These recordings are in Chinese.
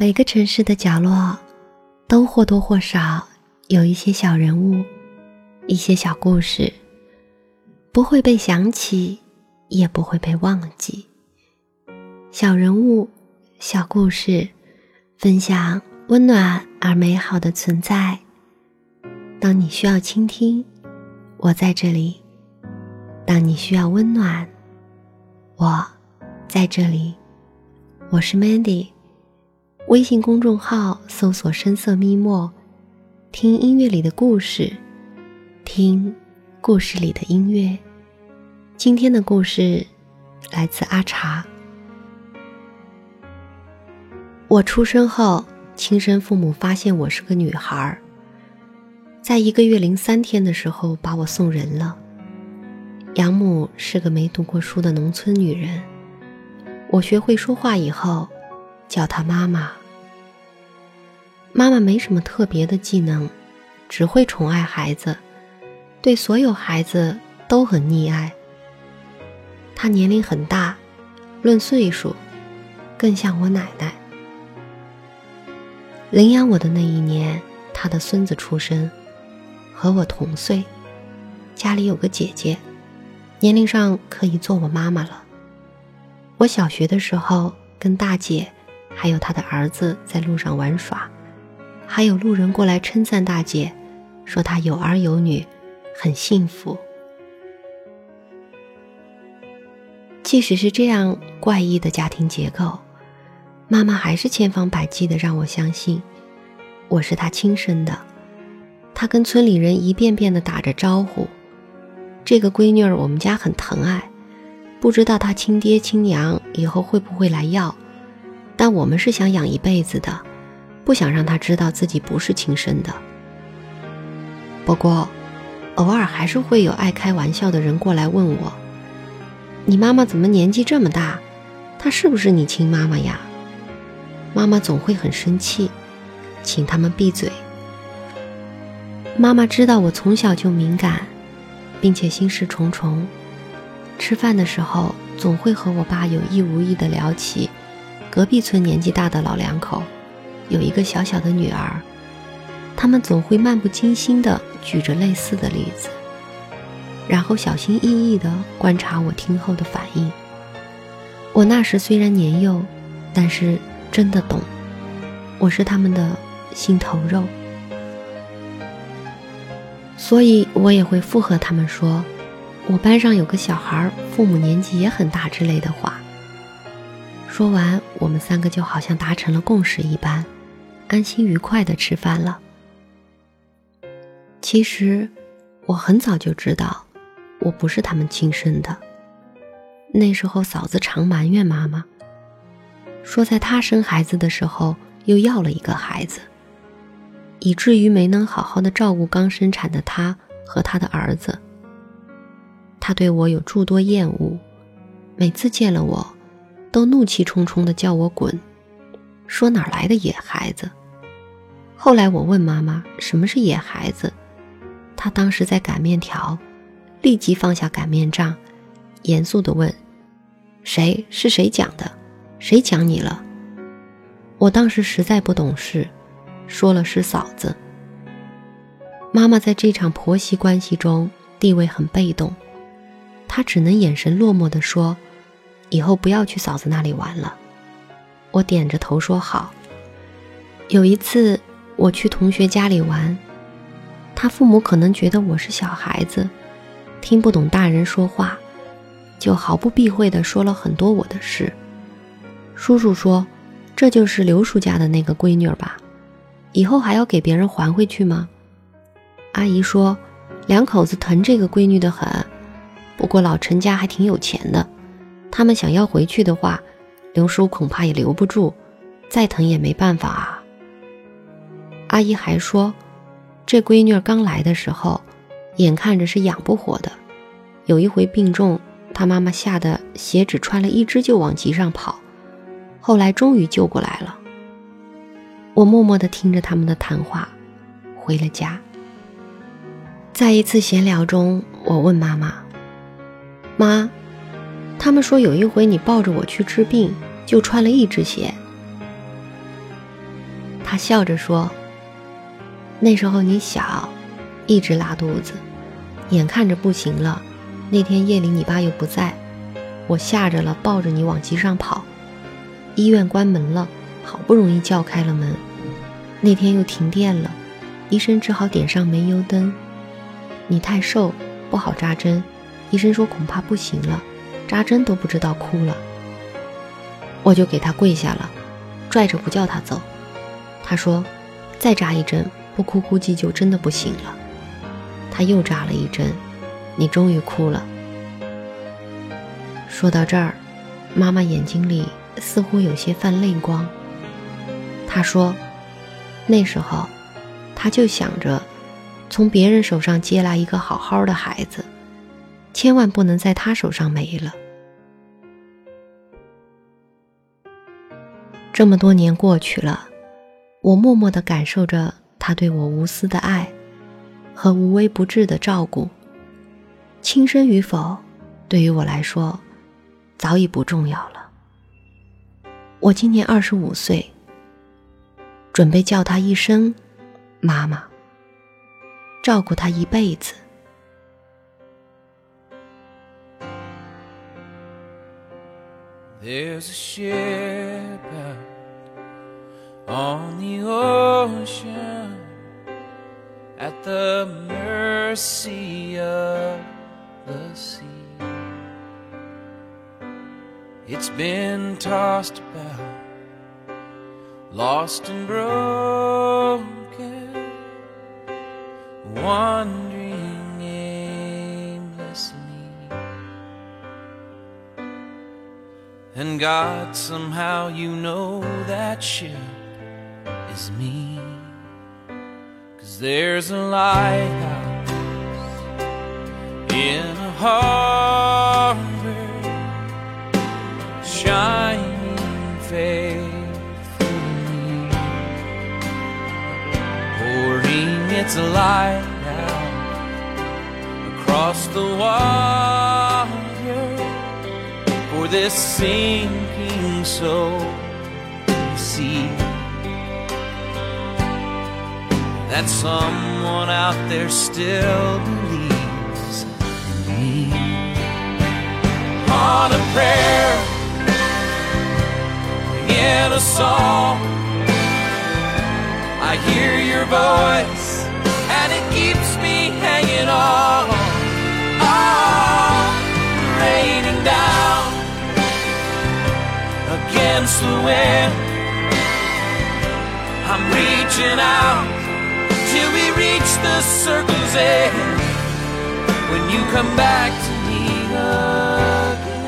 每个城市的角落，都或多或少有一些小人物，一些小故事，不会被想起，也不会被忘记。小人物，小故事，分享温暖而美好的存在。当你需要倾听，我在这里；当你需要温暖，我在这里。我是 Mandy。微信公众号搜索“深色咪墨”，听音乐里的故事，听故事里的音乐。今天的故事来自阿茶。我出生后，亲生父母发现我是个女孩，在一个月零三天的时候把我送人了。养母是个没读过书的农村女人。我学会说话以后，叫她妈妈。妈妈没什么特别的技能，只会宠爱孩子，对所有孩子都很溺爱。她年龄很大，论岁数，更像我奶奶。领养我的那一年，她的孙子出生，和我同岁，家里有个姐姐，年龄上可以做我妈妈了。我小学的时候，跟大姐还有她的儿子在路上玩耍。还有路人过来称赞大姐，说她有儿有女，很幸福。即使是这样怪异的家庭结构，妈妈还是千方百计的让我相信我是她亲生的。她跟村里人一遍遍的打着招呼：“这个闺女儿我们家很疼爱，不知道她亲爹亲娘以后会不会来要，但我们是想养一辈子的。”不想让他知道自己不是亲生的。不过，偶尔还是会有爱开玩笑的人过来问我：“你妈妈怎么年纪这么大？她是不是你亲妈妈呀？”妈妈总会很生气，请他们闭嘴。妈妈知道我从小就敏感，并且心事重重，吃饭的时候总会和我爸有意无意的聊起隔壁村年纪大的老两口。有一个小小的女儿，他们总会漫不经心地举着类似的例子，然后小心翼翼地观察我听后的反应。我那时虽然年幼，但是真的懂，我是他们的心头肉，所以我也会附和他们说：“我班上有个小孩，父母年纪也很大”之类的话。说完，我们三个就好像达成了共识一般。安心愉快的吃饭了。其实，我很早就知道，我不是他们亲生的。那时候，嫂子常埋怨妈妈，说在她生孩子的时候又要了一个孩子，以至于没能好好的照顾刚生产的她和她的儿子。她对我有诸多厌恶，每次见了我，都怒气冲冲的叫我滚，说哪来的野孩子。后来我问妈妈什么是野孩子，她当时在擀面条，立即放下擀面杖，严肃地问：“谁是谁讲的？谁讲你了？”我当时实在不懂事，说了是嫂子。妈妈在这场婆媳关系中地位很被动，她只能眼神落寞地说：“以后不要去嫂子那里玩了。”我点着头说好。有一次。我去同学家里玩，他父母可能觉得我是小孩子，听不懂大人说话，就毫不避讳地说了很多我的事。叔叔说：“这就是刘叔家的那个闺女吧？以后还要给别人还回去吗？”阿姨说：“两口子疼这个闺女的很，不过老陈家还挺有钱的，他们想要回去的话，刘叔恐怕也留不住，再疼也没办法啊。”阿姨还说，这闺女刚来的时候，眼看着是养不活的。有一回病重，她妈妈吓得鞋只穿了一只就往集上跑，后来终于救过来了。我默默地听着他们的谈话，回了家。在一次闲聊中，我问妈妈：“妈，他们说有一回你抱着我去治病，就穿了一只鞋。”他笑着说：“那时候你小，一直拉肚子，眼看着不行了。那天夜里你爸又不在，我吓着了，抱着你往集上跑。医院关门了，好不容易叫开了门。那天又停电了，医生只好点上煤油灯。你太瘦，不好扎针，医生说恐怕不行了，扎针都不知道哭了。我就给他跪下了，拽着不叫他走。”他说：“再扎一针，不哭估计就真的不行了。”他又扎了一针，你终于哭了。说到这儿，妈妈眼睛里似乎有些泛泪光。她说：“那时候，她就想着从别人手上接来一个好好的孩子，千万不能在他手上没了。”这么多年过去了。我默默地感受着他对我无私的爱和无微不至的照顾。亲生与否，对于我来说，早已不重要了。我今年二十五岁，准备叫他一声“妈妈”，照顾他一辈子。On the ocean at the mercy of the sea. It's been tossed about, lost and broken, wandering aimlessly. And God, somehow you know that ship is me. Cause there's a lighthouse in a harbor shining faithfully, pouring its light out across the water for this sinking soul to see. That someone out there still believes in me. On a prayer, in a song, I hear your voice, and it keeps me hanging on. Oh, raining down against the wind. I'm reaching out till we reach the circle's end when you come back to me again.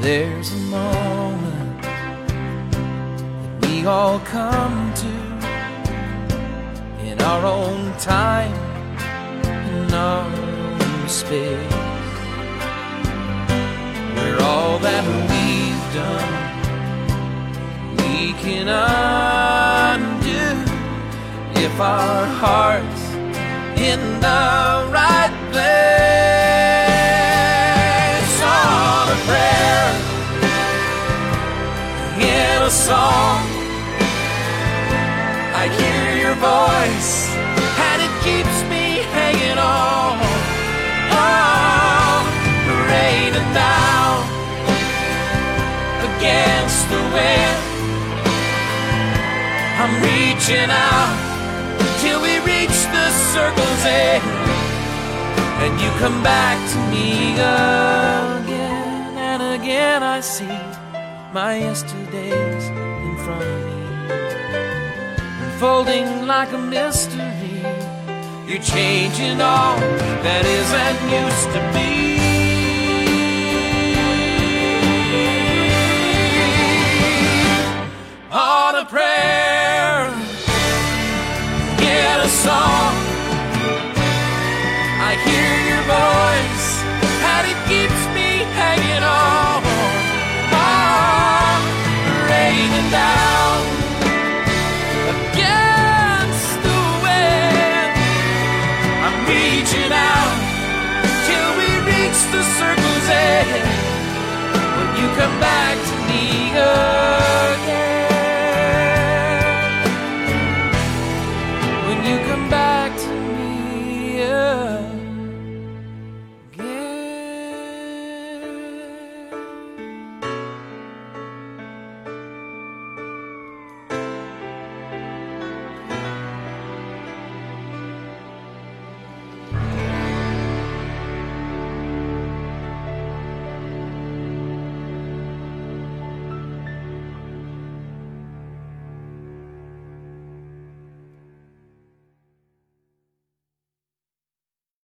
There's a moment that we all come to in our own time, in our own space, where all that we've done can undo if our hearts in the right place. On a prayer. In a song. I hear your voice reaching out till we reach the circle's end, and you come back to me again and again. I see my yesterdays in front of me, unfolding like a mystery. You're changing all that isn't used to be. Song. I hear